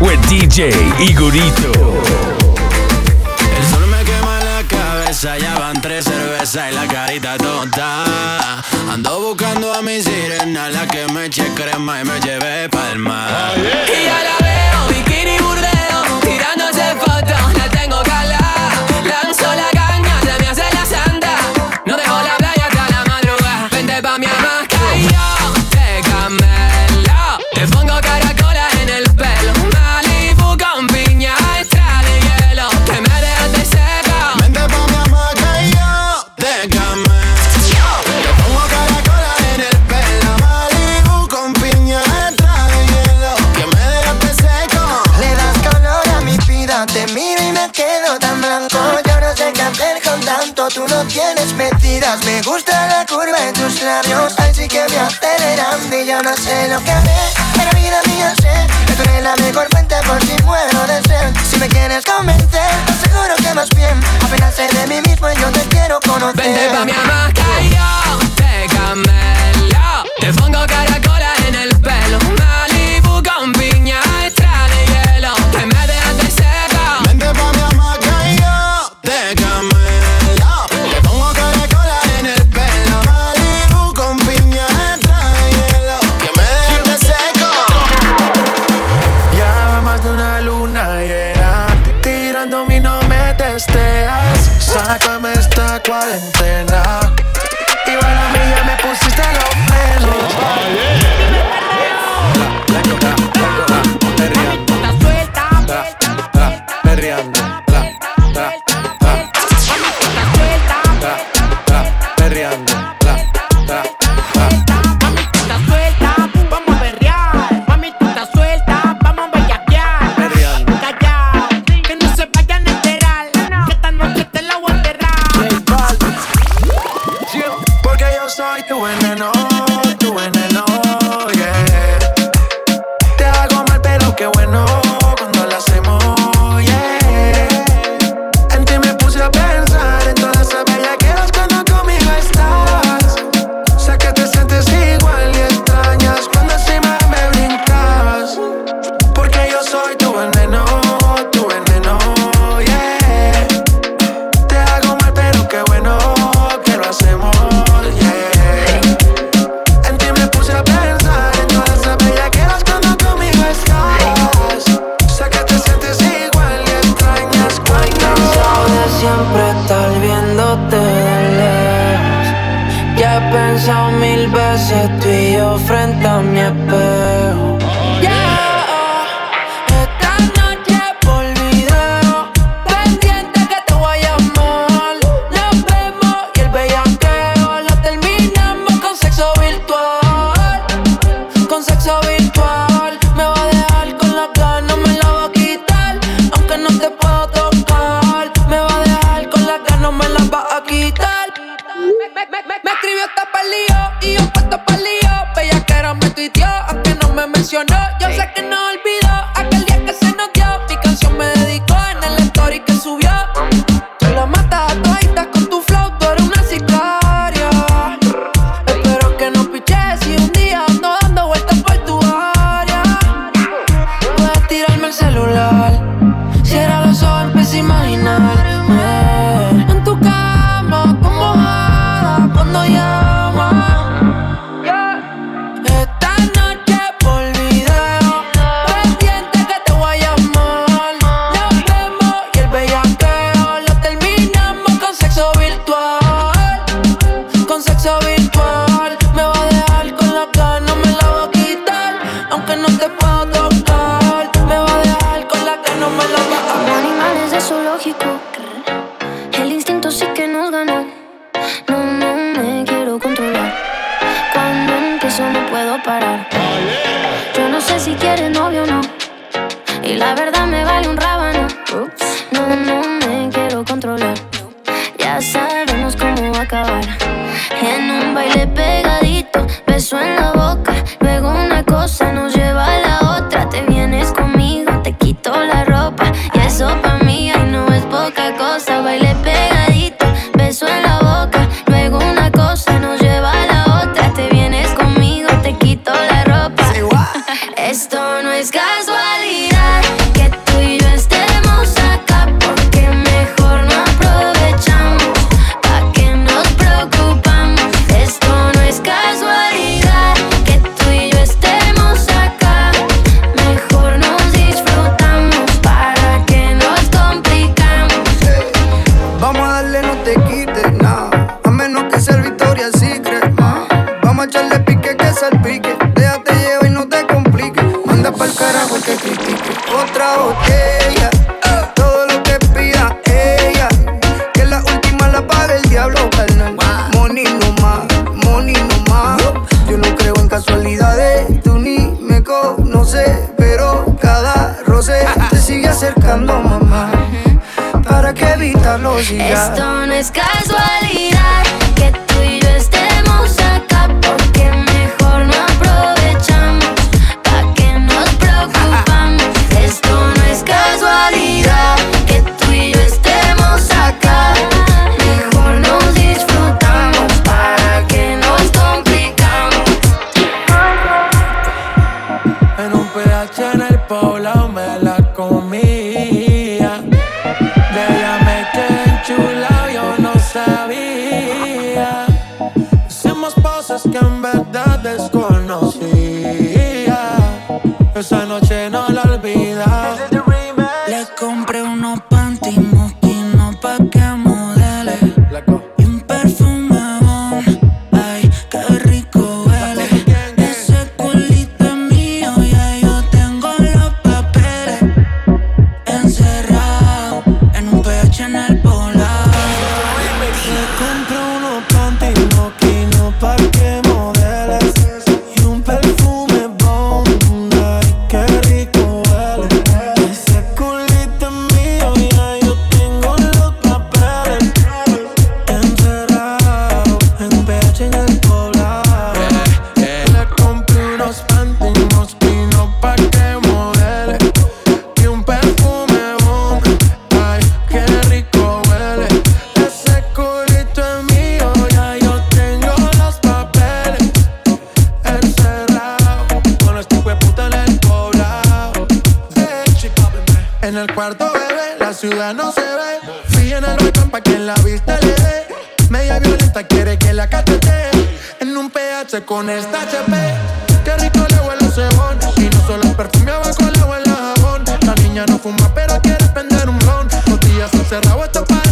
with DJ Igorito. El sol me quema la cabeza, ya van tres cervezas y la carita tonta. Ando buscando a mi sirena, la que me eche crema y me lleve tú no tienes mentiras. Me gusta la curva de tus labios, así que me aceleran y yo no sé lo que haré. Pero vida mía sé que tú eres la mejor fuente por si muero de ser. Si me quieres convencer, te aseguro que más bien apenas sé de mí mismo y yo te quiero conocer. Vente pa' mi ama, que yo te camello. Te pongo caracola en el pelo, Malibu con Me, escribió hasta pa'l lío y yo puesto pa'l lío. Bellaquera me tuiteó, aunque no me mencionó. Unos vinos pa' que morele y un perfume bombe. Ay, qué rico huele. Es escurito en mi olla, yo tengo los papeles. Encerrado, con la estupide puta en el poblao. Eh, en el cuarto bebé, la ciudad no se ve. Fui en el rato pa' que en la vista llevé. Media violenta quiere que la cachete. En un ph con esta hp. Y no solo perfumeaba con la en la jabón. La niña no fuma, pero quiere prender un blon. Los días encerrados, esto para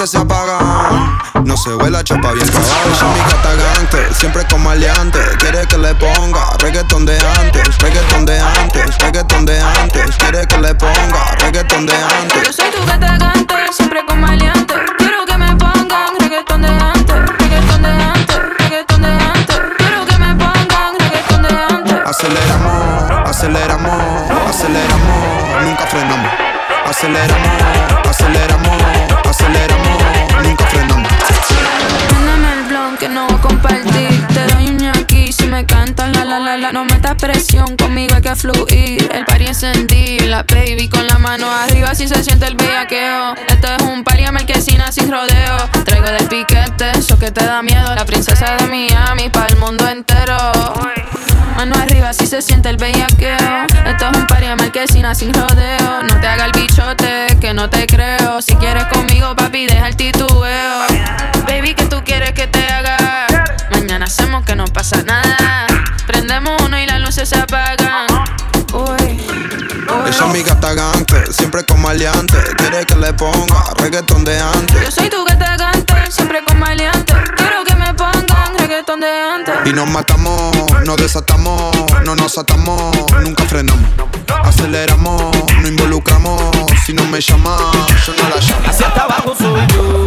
luces se apagan. No se ve chapa bien cagada. mi gata gante, siempre como maleante. Quiere que le ponga reggaeton de antes, reggaeton de antes, reggaeton de antes. Quiere que le ponga reggaeton de antes. da miedo, la princesa de Miami para el mundo entero. Mano arriba si se siente el bellaqueo. Esto es un party de marquesina sin rodeo. No te haga el bichote, que no te creo. Si quieres conmigo, papi, deja el titubeo. Baby, que tú quieres que te haga? Mañana hacemos que no pasa nada. Prendemos uno y las luces se apagan. Uy. Esa amiga está gante, siempre con maleante. Quiere que le ponga reggaeton de antes. Yo soy tu gata gante, siempre con maleante montón de gente. Y nos matamos, nos desatamos, no nos atamos, nunca frenamos. Aceleramos, no involucramos. Si no me llamas, yo no la llamo. Hacia hasta abajo soy yo.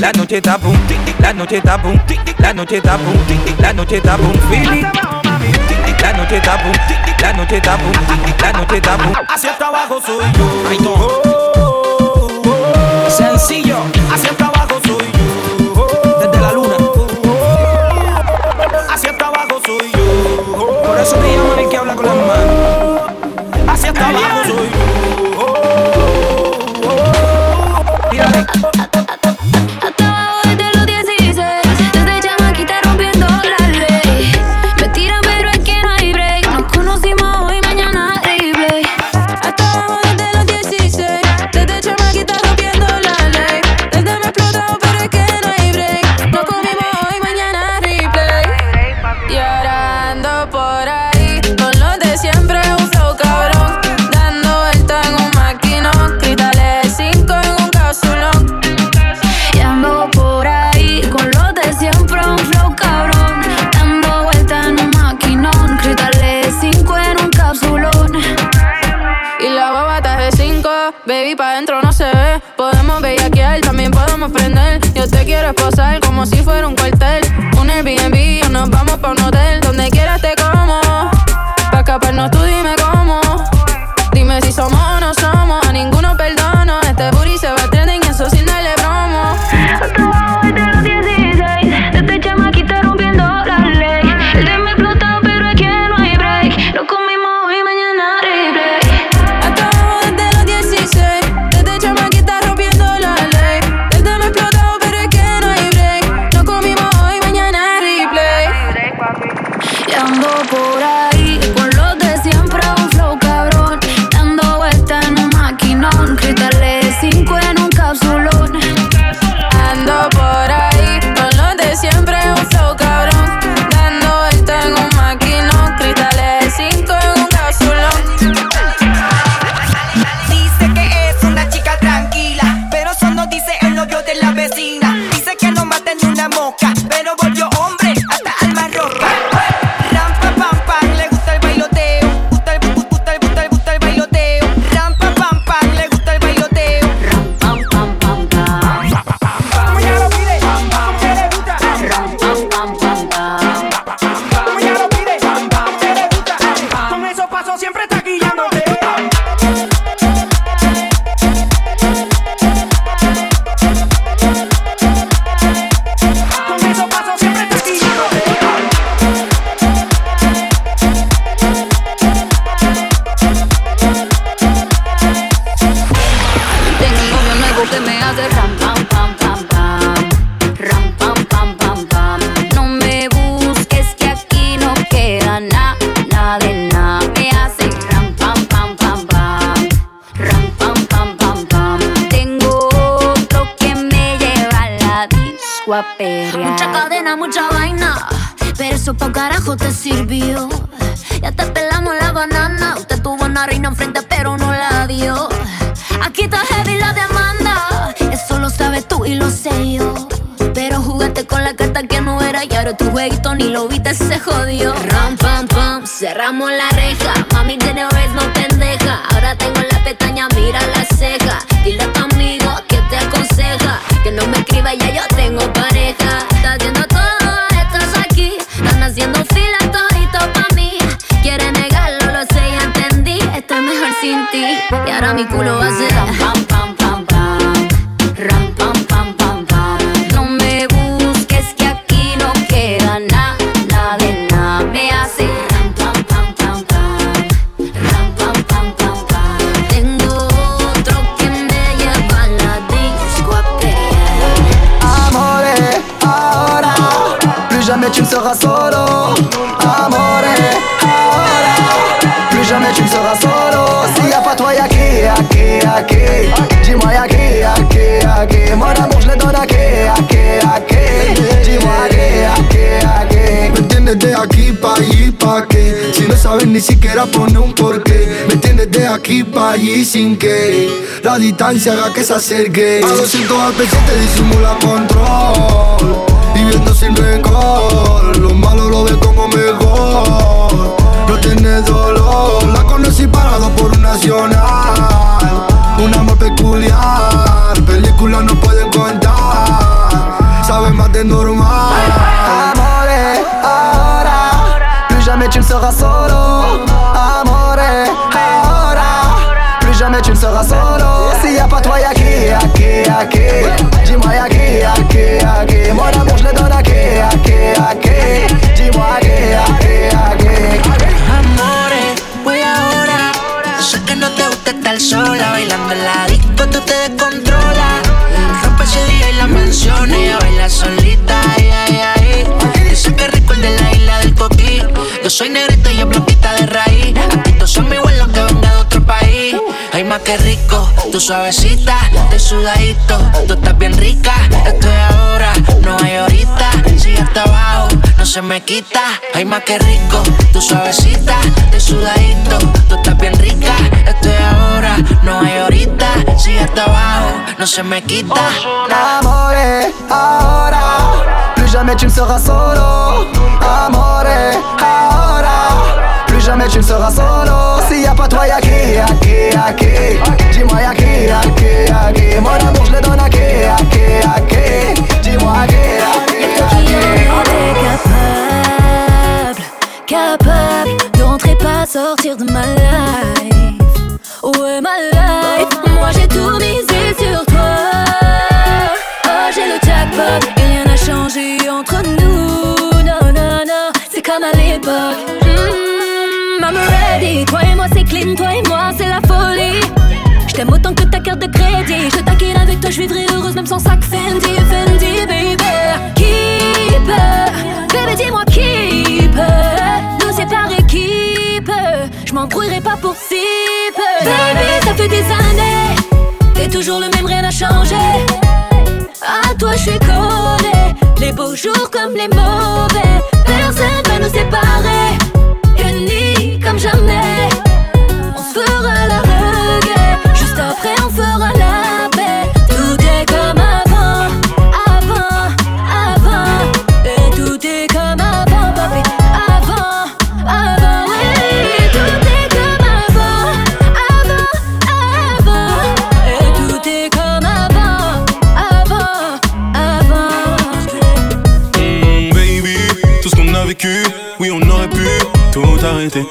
La noche está boom, la noche está boom, la noche está boom, la noche está boom, feeling. La noche está boom, la noche está boom, la noche está boom. Hacia hasta abajo soy yo. конкретно siquiera poner un porqué. Me tienes de aquí pa' allí sin que La distancia haga que se acerque. A 200 al te disimula control. Viviendo sin rencor Lo malo lo ve como mejor. No tiene dolor. La conocí parado por un nacional. Un amor peculiar Películas no pueden contar. Sabe más de normal. Amore, ahora. Plus jamais tu ne seras solo Seras solo S'il y pas toi y'a qui, y'a qui, y'a qui Dis-moi y'a qui, y'a qui, y'a qui Mon amour je le donne à qui, à qui, à qui Dis-moi à qui, à qui, à qui Amores, voy ahora. Sé que no te gusta estar sola, bailando en la disco tú te descontrolas. Rompes el día y la menciones, ella baila solita, ay, ay, ay. Dice que rico el de la isla del coquí. Yo soy negrita Que rico, tu suavecita, de sudadito. Tú estás bien rica, esto es ahora, no hay ahorita. Si hasta abajo, no se me quita. Ay, más que rico, tu suavecita, de sudadito. Tú estás bien rica, esto es ahora, no hay ahorita. Si hasta abajo, no se me quita. Amore, ahora Plus jamais tu ne seras solo Amore, ahora jamais tu ne seras solo S'il y a pas toi y'a qui, y'a qui, y'a qui Dis-moi y'a qui, y'a qui, y'a Mon amour je le donne à qui, à qui, à qui Dis-moi à qui, à qui, à qui capable, capable d'entrer pas sortir de ma life. Ouais, ma life. Moi j'ai tout misé sur toi. Oh, j'ai le jackpot rien n'a changé entre nous. Non, non, non, c'est comme à l'époque. Toi et moi c'est clean, toi et moi c'est la folie. Je autant que ta carte de crédit. Je taquine avec toi, je vivrai heureuse même sans sac Fendi, Fendi, baby. Peut, bébé, dis-moi qui peut nous séparer, qui peut. Je pas pour si peu. Baby, ça fait des années, t'es toujours le même, rien n'a changé. À toi, je suis collé. Les beaux jours comme les mauvais, personne va nous séparer. jamais.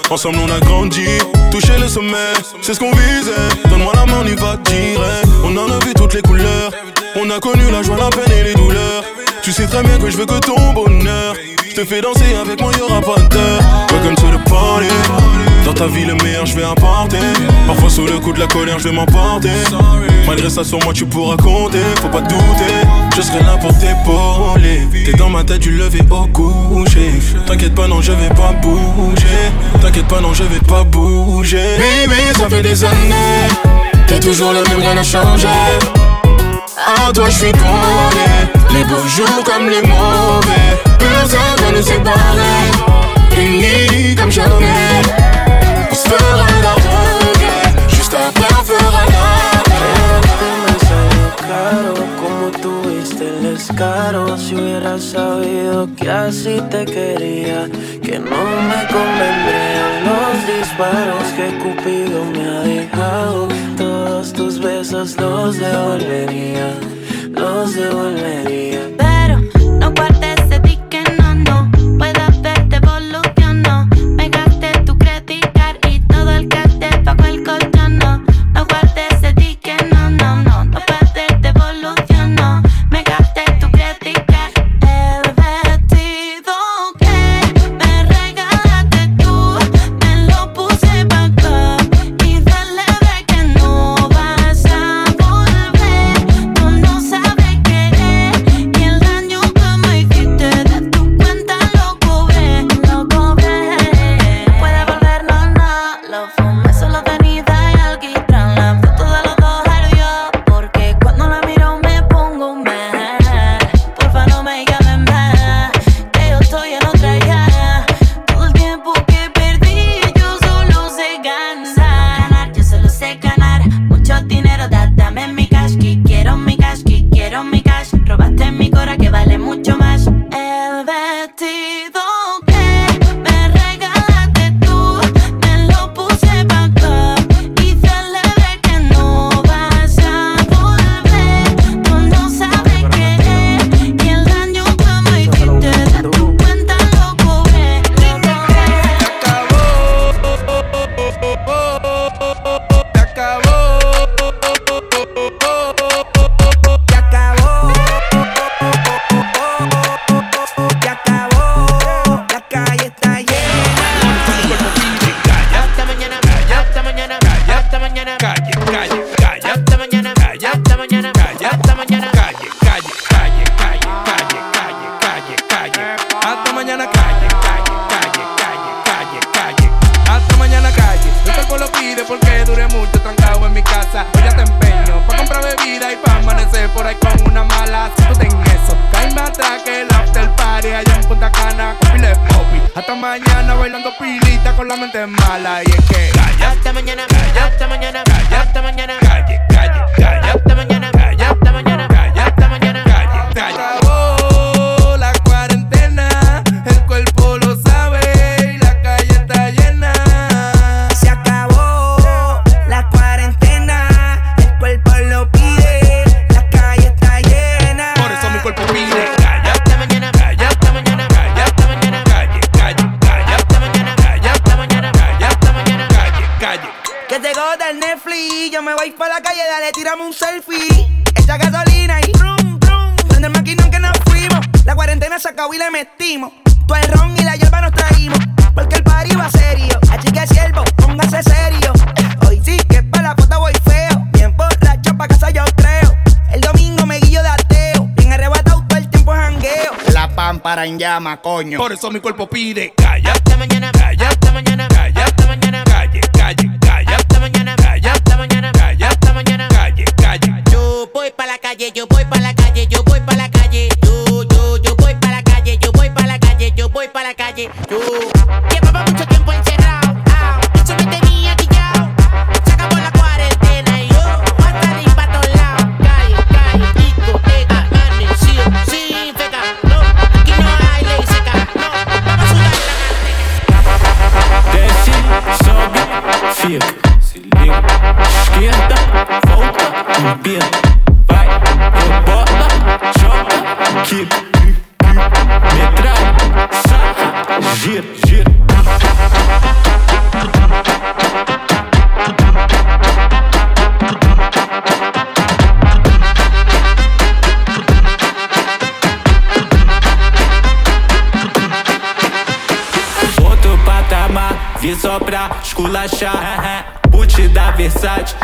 Ensemble on a grandi, touché le sommet, c'est ce qu'on visait. Donne-moi la main, on y va direct. On en a vu toutes les couleurs, on a connu la joie, la peine et les douleurs. Tu sais très bien que je veux que ton bonheur. Je te fais danser avec moi, y'aura pas de peur. Welcome to the party. Dans ta vie, le meilleur, je vais apporter. Parfois, sous le coup de la colère, je vais m'emporter. Malgré ça, sur moi, tu pourras compter. Faut pas douter, je serai là pour t'épauler. T'es dans ma tête du lever au coucher. T'inquiète pas, non, je vais pas bouger. T'inquiète pas, non, je vais pas bouger. Mais ça fait des années. T'es toujours le même, rien n'a changé. À toi, je suis collé. Les beaux jours comme les mauvais. Personne va nous séparer. Unis comme jamais. fera la reggae, juste après on fera la reggae. Claro, como tuviste el escaro, si hubiera sabido que así te quería, que no me convendrían los disparos que Cupido me ha dejado. Todos tus besos los devolvería, los devolvería. cacao y le metimos. tu el ron y la hierba nos traímos. Porque el party va serio. Así que siervo, póngase serio. Hoy sí que para la puta voy feo. Bien borracho pa' casa yo creo. El domingo me guillo de ateo. Bien arrebatado todo el tiempo jangueo. La pámpara en llama, coño. Por eso mi cuerpo pide calla. Hasta mañana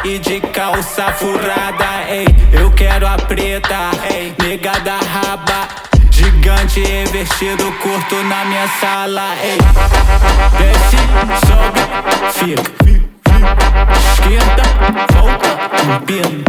e de calça furada, ei. Eu quero a preta, ei. Nega da raba, gigante e vestido curto na minha sala, ei. Desce, sobe, fica. Esquerda, volta, empina.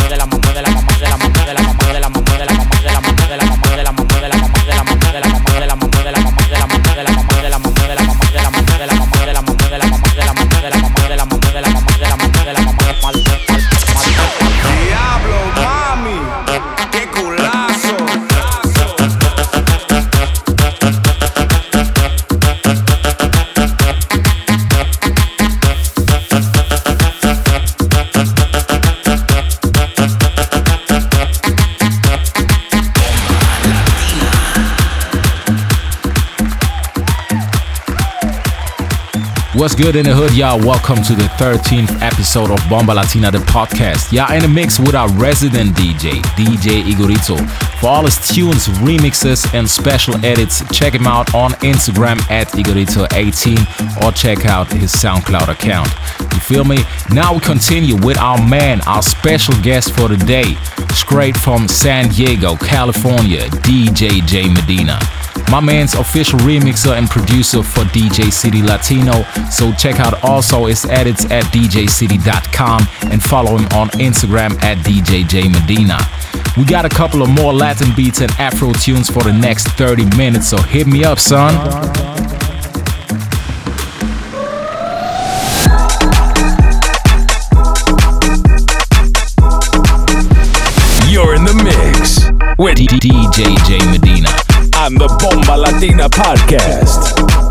What's good in the hood, y'all? Welcome to the 13th episode of Bomba Latina, the podcast. Y'all in the mix with our resident DJ, DJ Igorito. For all his tunes, remixes, and special edits, check him out on Instagram at Igorito18 or check out his SoundCloud account. You feel me? Now we continue with our man, our special guest for the day, straight from San Diego, California, DJ J Medina. My man's official remixer and producer for DJ City Latino. So check out also his edits at djcity.com and follow him on Instagram at DJJ Medina. We got a couple of more Latin beats and Afro tunes for the next 30 minutes, so hit me up, son. You're in the mix with DJ J Medina on the Bomba Latina podcast.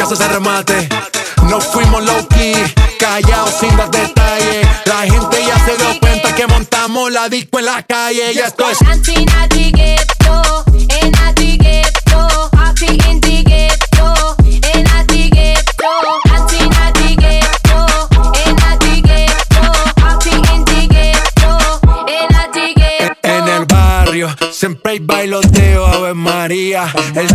que hace ese remate. No fuimos low key, callados sin dar detalles. La gente ya se dio cuenta que montamos la disco en la calle. Ya esto es. Siempre hay bailoteo, Ave María. El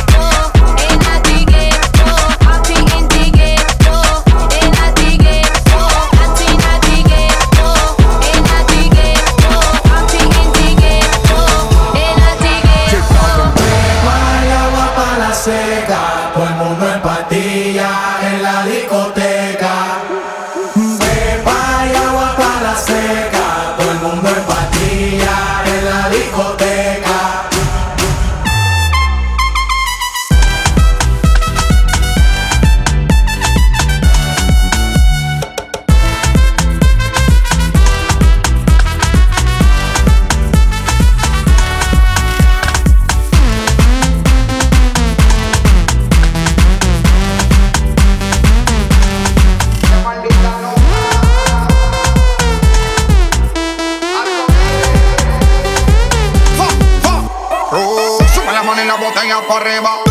para arriba.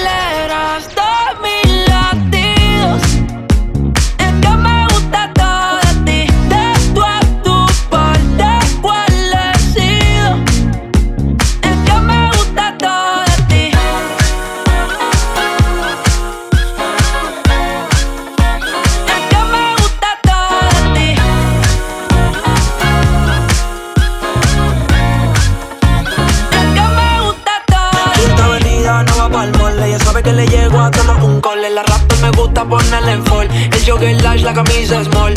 ponerle en fall. El jogger lash, la camisa small.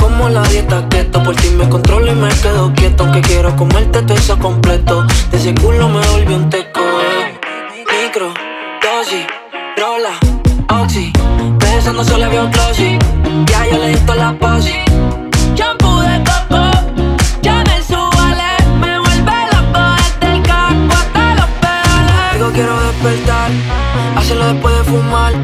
Como la dieta keto, por ti me controlo y me quedo quieto. Aunque quiero comerte todo eso completo. De ese culo me volvió un teco. Eh. Micro, dosis, rola, oxi. Besando solo veo glossy. Ya yo le di la posi. Shampoo de coco. quiero despertar. Hacerlo después de fumar.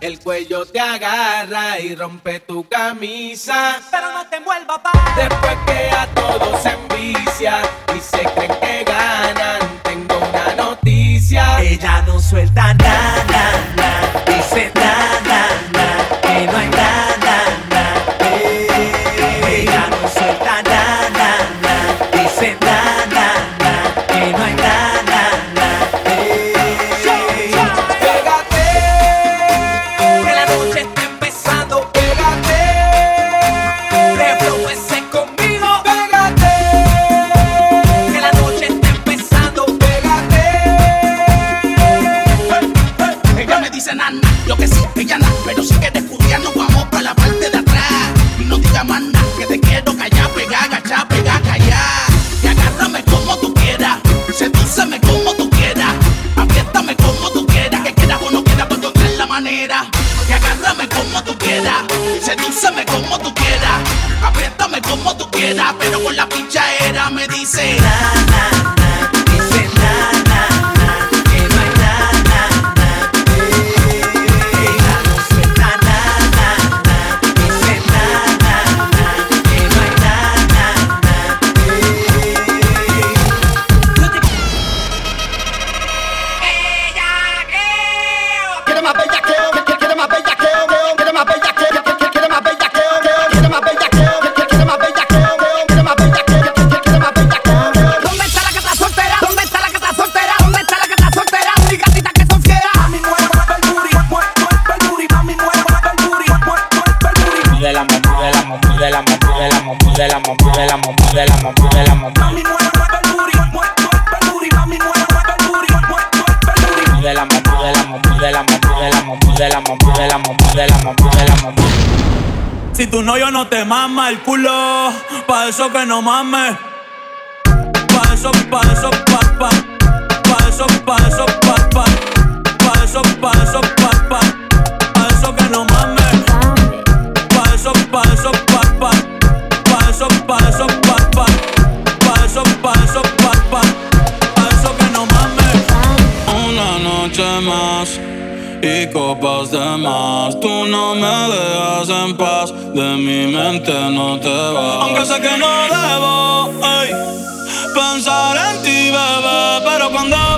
El cuello te agarra y rompe tu camisa. Pero no te envuelva pa. Después que a todos se envicia y se creen que ganan, tengo una noticia. Ella no suelta nada, nada, dice nada, nada, de la mamá, de la mamá, de la mamá, de la mamá, de la mamá, de la mamá, de la mamá. Mami, mueve, mueve el booty, mueve, mueve el booty. Mami, mueve, mueve el booty, mueve, mueve el booty. de la mamá, de la mamá, de la mamá, de la mamá, de la mamá, de la mamá, de la mamá, de la mamá. Si tu novio no te mama el culo, pa' eso que no mames. Pa' eso, pa' eso, pa, pa. Pa' eso, pa' eso, pa, pa. Pa' eso, pa' eso, pa, pa. Pa' eso que no mames. Pa' eso, pa' eso, noche más y copas de más. Tú no me dejas en paz, de mi mente no te vas. Aunque sé que no debo ey, pensar en ti, bebé, pero cuando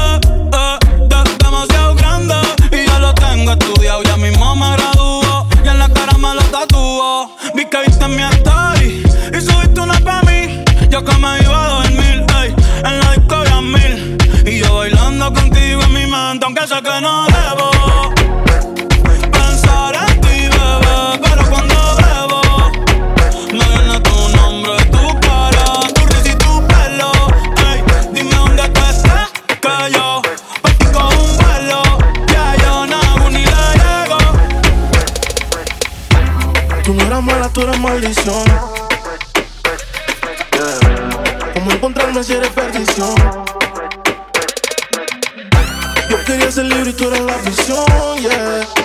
que no debo pensar en ti, bebé, pero cuando bebo, me viene tu nombre, tu cara, tu risa y tu pelo. Ey, dime dónde te estás, que yo partí un pelo, ya yo no ni le llego. Tú no eras mala, tú eres maldición es el librito de la vision, yeah.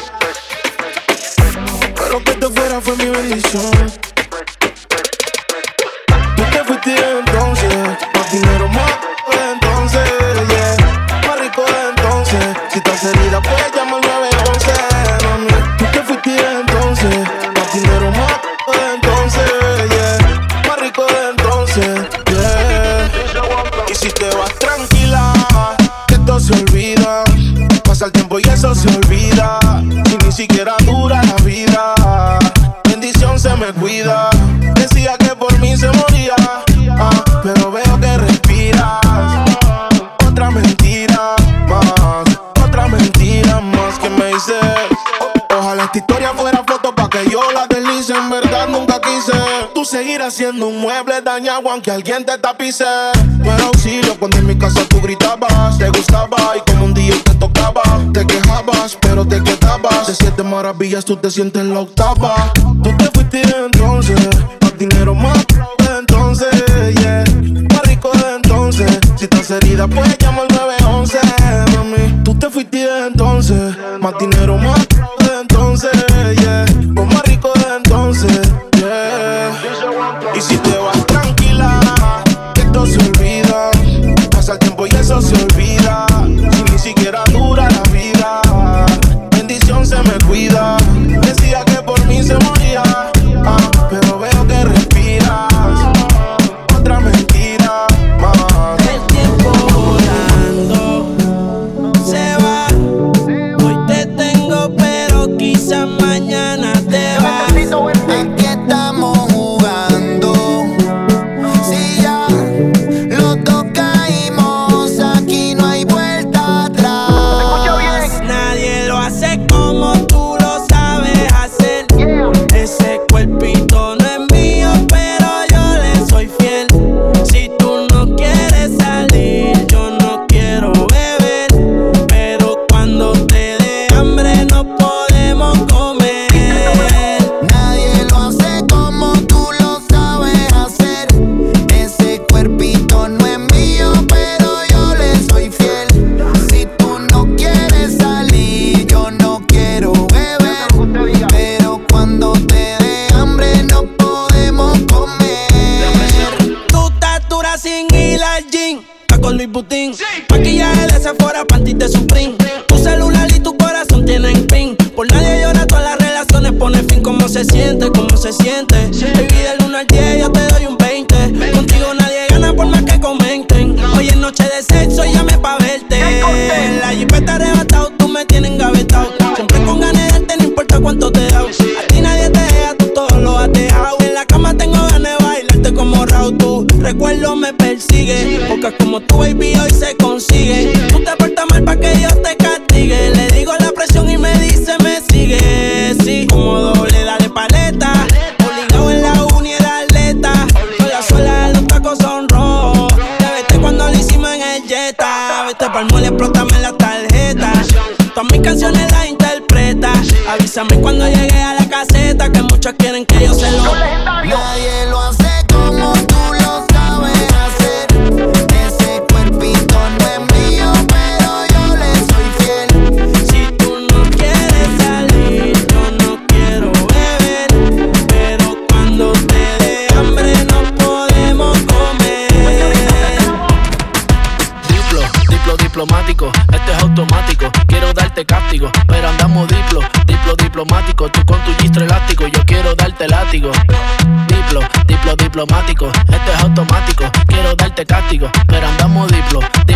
maravillas tú te sientes en la octava. Tú te fuiste entonces, más dinero más entonces, yeah. Más rico de entonces, si estás herida, pues llama al 911, mami. Tú te fuiste entonces, más dinero pa'l mole, explótame la tarjeta. Todas mis canciones las interpreta. Avísame cuando llegue a la caseta, que muchos quieren que yo sea Diplo, diplo diplomático. Esto es automático, quiero darte castigo. Pero andamos diplo, diplo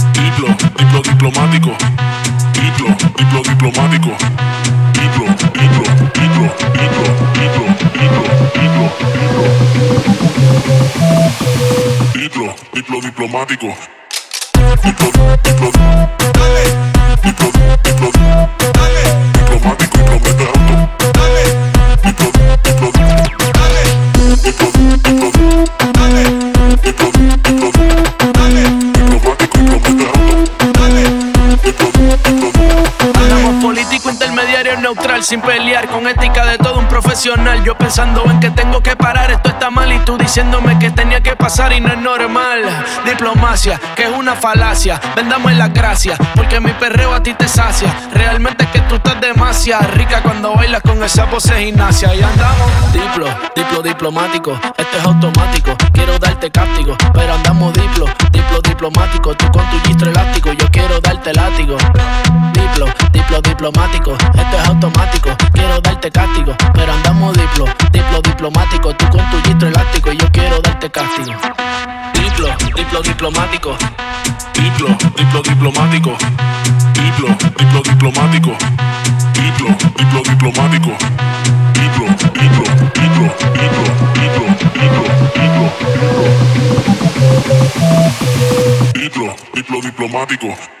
Diplo, diplo diplomático. Diplo, diplo diplomático. Diplo, diplo, diplo, diplo, diplo, diplo, diplo, diplo. Diplo, diplo diplomático. Diplo, diplo, sin pelear con ética de todo un profesional. Yo pensando en que tengo que parar, esto está mal y tú diciéndome que tenía que pasar y no es normal. Diplomacia, que es una falacia. Vendamos la gracia, porque mi perreo a ti te sacia. Realmente es que tú estás demasiado rica cuando bailas con esa pose gimnasia. Y andamos diplo, diplo diplomático. Esto es automático, quiero darte castigo. Pero andamos diplo, diplo diplomático. Tú con tu gistro elástico, yo quiero darte látigo. Diplo, diplo diplomático. Esto es automático, quiero darte castigo. Pero andamos diplo, diplo diplomático. Tú con tu gistro elástico, yo quiero darte castigo. Diplo, diplo diplomático. Diplo, diplo diplomático. Diplo, diplo diplomático. Diplo, diplo diplomático. Diplo, diplo, diplo, diplo, diplo, diplo, diplo, diplo. Diplo, diplo diplomático.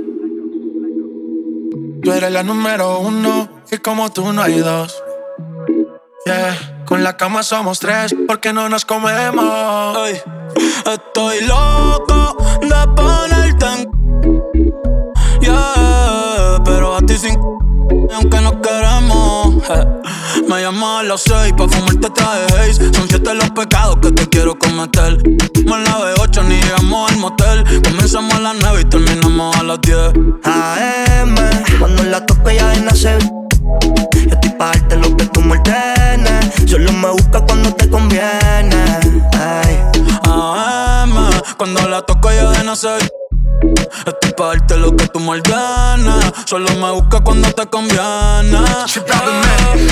Tú eres la número uno y como tú no hay dos. Yeah, con la cama somos tres porque no nos comemos. Ey, estoy loco de ponerte en. Yeah, pero a ti sin. Aunque no queremos. eh. Me llamo a las seis pa' fumarte traje haze. Son siete los pecados que te quiero cometer. Me la de ocho ni llegamos al motel. Comenzamos a las nueve y terminamos a las diez. Nacer. Estoy pa' darte lo que tú me ordenes. Solo me busca cuando te conviene.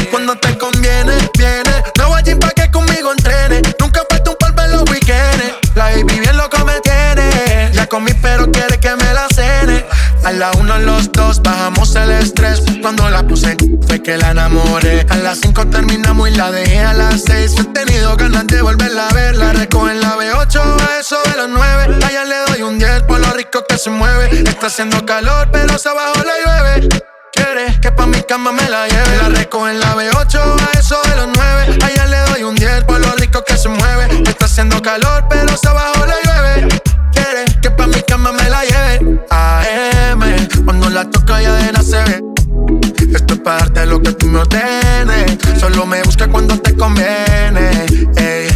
Cuando te conviene, viene. No voy allí pa' que conmigo entrene. Nunca falta un polvo en los weekends. La baby bien loco me tiene. Ya comí, pero quiere A la una, los dos, bajamos el estrés. Cuando la puse, fue que la enamoré. A las cinco terminamos y la dejé a las seis. He tenido ganas de volverla a ver. La recojo en la B8 a eso de las nueve. A ella le doy un 10 por lo rico que se mueve. Está haciendo calor, pero se abajo la llueve. Quiere que pa' mi cama me la lleve. La recojo en la B8 a eso de los 9. A ella le doy un 10 por lo rico que se mueve. Está haciendo calor, pero se abajo la llueve. Quiere que pa' mi cama me la lleve. AM, cuando la toca ya de la se ve. Esto es para darte lo que tú me ordenes. Solo me busca cuando te conviene. Ey.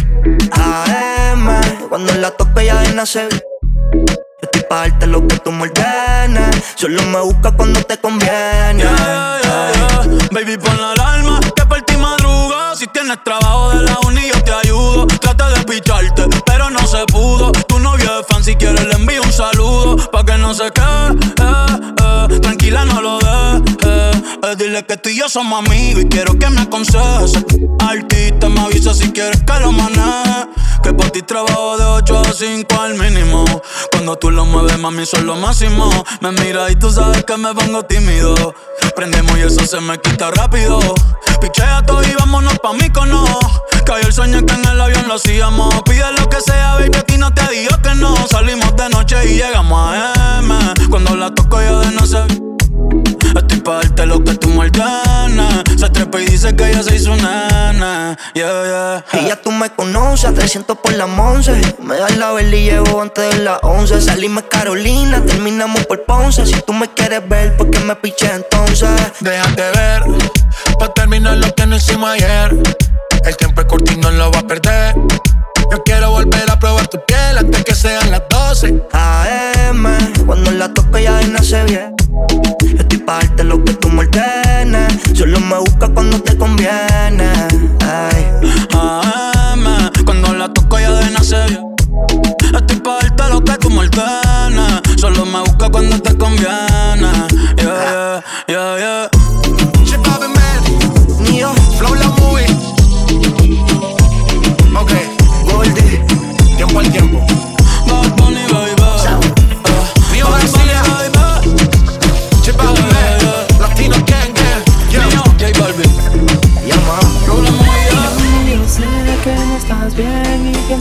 AM, cuando la toque ya de nacer. Yo estoy pa' darte lo que tú me ordenes. Solo me busca cuando te conviene. Yeah, yeah, yeah. Baby, pon la alarma que por ti madruga. Si tienes trabajo de la uni, yo te ayudo. Trata de picharte, pero no se pudo. Tu novio es fan, si quieres le envío un saludo. Pa' que no se quede. Tranquila, no lo dejes. Eh. Dile que tú y yo somos amigos y quiero que me aconsejes. Artista, me avisa si quieres que lo maneje. Que pa' ti trabajo de 8 a 5 al mínimo. Cuando tú lo mueves, mami, son lo máximo. Me mira y tú sabes que me pongo tímido. Prendemos y eso se me quita rápido. Pichea todo y vámonos pa' mí cono. Cayó el sueño que en el avión lo hacíamos. Pide lo que sea, baby, aquí no te digo que no. Salimos de noche y llegamos a M. Cuando la toco yo de no sé. Estoy pa' darte lo que tú me. Se trepa y dice que ella se hizo nana. Yeah, yeah. Y ya tú me conoces, 300 por la 11. Me das la vela y llevo antes de las 11. Salimos Carolina, terminamos por Ponce. Si tú me quieres ver, ¿por qué me piché entonces? Déjate ver, pa' terminar lo que no hicimos ayer. El tiempo es corto y no lo va a perder. Yo quiero volver a probar tu piel antes que sean las 12. AM, cuando la toco ya nace bien. Yo estoy pa' darte lo que tú me ordenes. Solo me busca cuando te conviene. Ay. AM, cuando la toco ya de nacer bien. Estoy pa' darte lo que tú me ordenes. Solo me busca cuando te conviene. Yeah, yeah, yeah, yeah.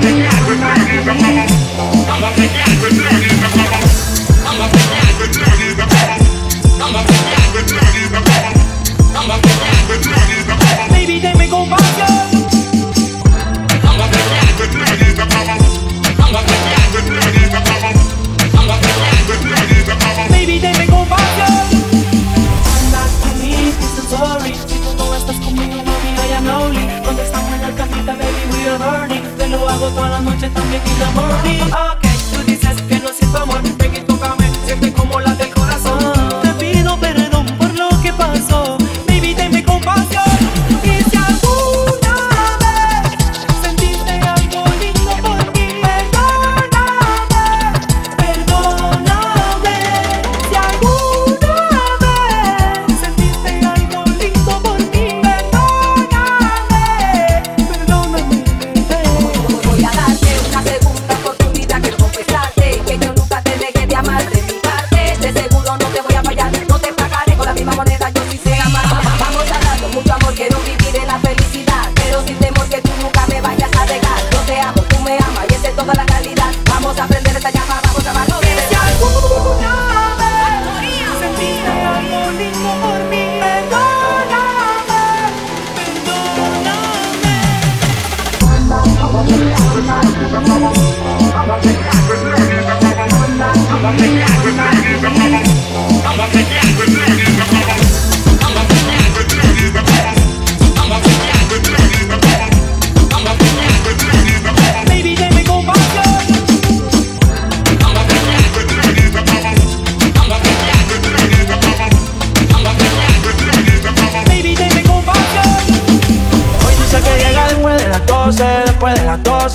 Baby,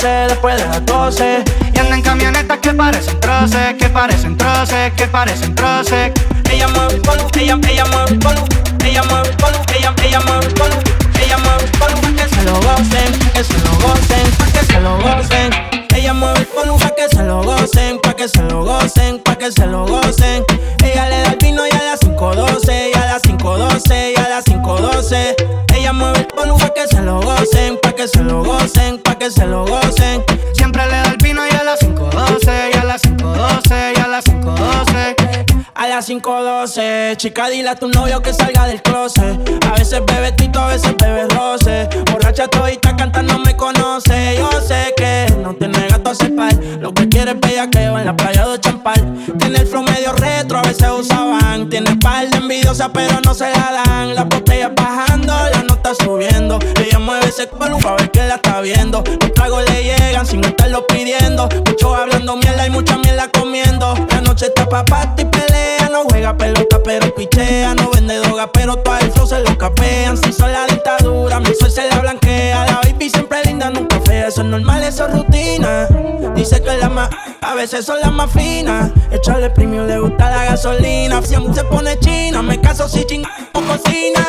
de las 12, después de las 12. Y anda en camionetas que parecen troces, que parecen troces, que parecen troces. Ella mueve el polo, ella, ella mueve el polo, ella mueve el polo, ella, ella mueve el polo, ella mueve el polo pa' que se lo gocen, que se lo gocen, pa' que se lo gocen. Ella mueve el polo pa' que se lo gocen, pa' que se lo gocen, pa' que se lo gocen. Pa' que se lo gocen, pa' que se lo gocen, pa' que se lo gocen. Siempre le da el vino y a las 5.12, y a las 5.12, y a las 5.12. A las las 5.12. Chica, dile a tu novio que salga del closet. A veces bebe tito, a veces bebe roce. Borracha todita cantando me conoce. Yo sé que no tiene gato a par. Lo que quiere es bellaqueo en la playa de Champal. Tiene el flow medio retro, a veces usaban. Tiene par de envidiosa, pero no se la dan. La botella bajando, Ella mueve ese culo pa' ver que la está viendo. Los tragos le llegan sin estarlo pidiendo. Mucho hablando mierda y mucha mierda comiendo. La noche está pa' y pelea. No juega pelota, pero pichea. No vende droga, pero todo el flow se lo capean. Si son la dictadura, mi sol se la blanquea. La baby siempre linda, nunca fea. Eso es normal, eso es rutina. Dice que la más, a veces son las más finas. Echarle premio, le gusta la gasolina. Siempre se pone china. Me caso si ching cocina.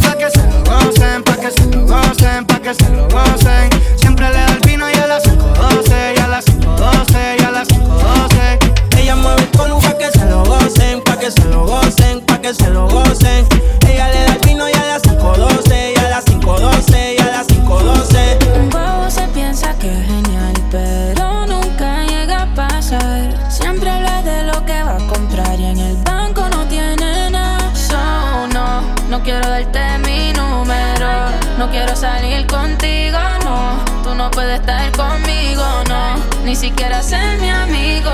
Que se lo gocen, pa' que se lo gocen, pa' que se lo gocen. Siempre le da el vino y a las 5.12, y a las 5.12, y a las 5.12. Ella mueve el colu pa' que se lo gocen, pa' que se lo gocen, pa' que se lo gocen. Ella le da el vino y Puedes estar conmigo, no. Ni siquiera ser mi amigo.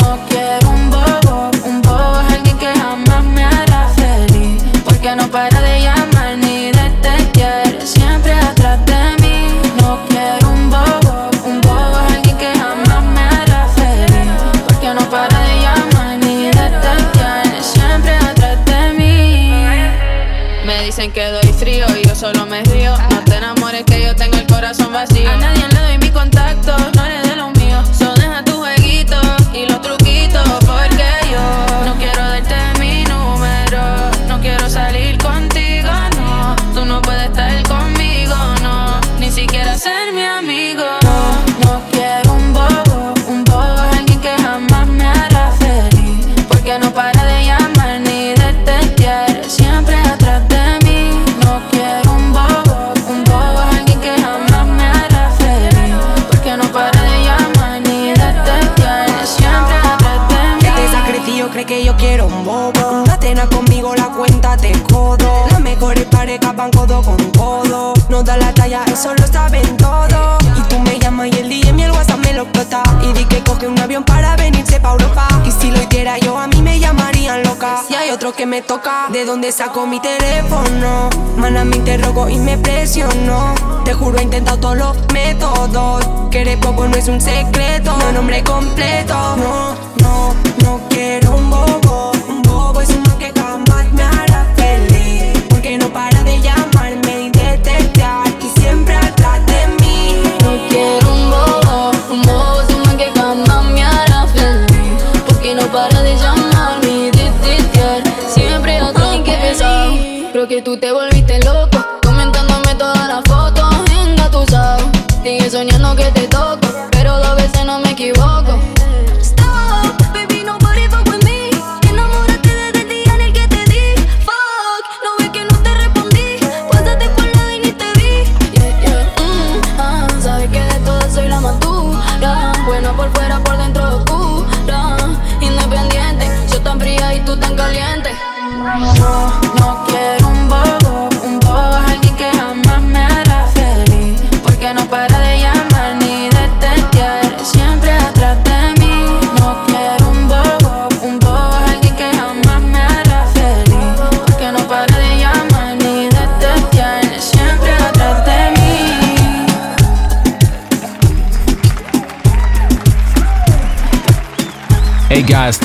No, quiero un bobo. Un bobo es alguien que jamás me hará feliz. Porque no para de llamar ni de textear. Siempre atrás de mí. No quiero un bobo. Un bobo es alguien que jamás me hará feliz. Porque no para de llamar ni de textear. Siempre atrás de mí. Me dicen que doy frío y yo solo me río. El corazón vacío. A Eso lo saben todo. Y tú me llamas y el DM y el WhatsApp me lo explota. Y di que coge un avión para venirse pa' Europa. Y si lo hiciera yo, a mí me llamarían loca. Si hay otro que me toca, ¿de dónde saco mi teléfono? Mana, me interrogo y me presiono. Te juro, he intentado todos los métodos. Que eres poco no es un secreto. No nombre completo. No Que tú te volviste loco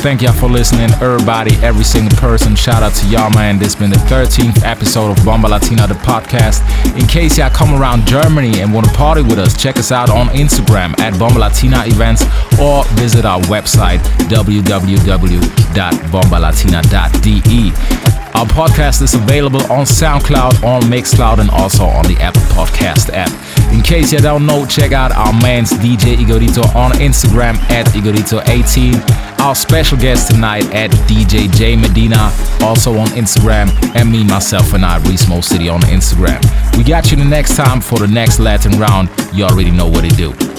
thank y'all for listening. Everybody, every single person, shout out to y'all, man. This been the 13th episode of Bomba Latina, the podcast. In case y'all come around Germany and want to party with us, check us out on Instagram at Bomba Latina Events or visit our website www.bombalatina.de. Our podcast is available on SoundCloud, on Mixcloud, and also on the Apple Podcast app. In case you don't know, check out our man's DJ Igorito on Instagram at Igorito18. Our special guest tonight at DJ J Medina, also on Instagram, and me, myself, and I, Reese Mo City on Instagram. We got you the next time for the next Latin round. You already know what to do.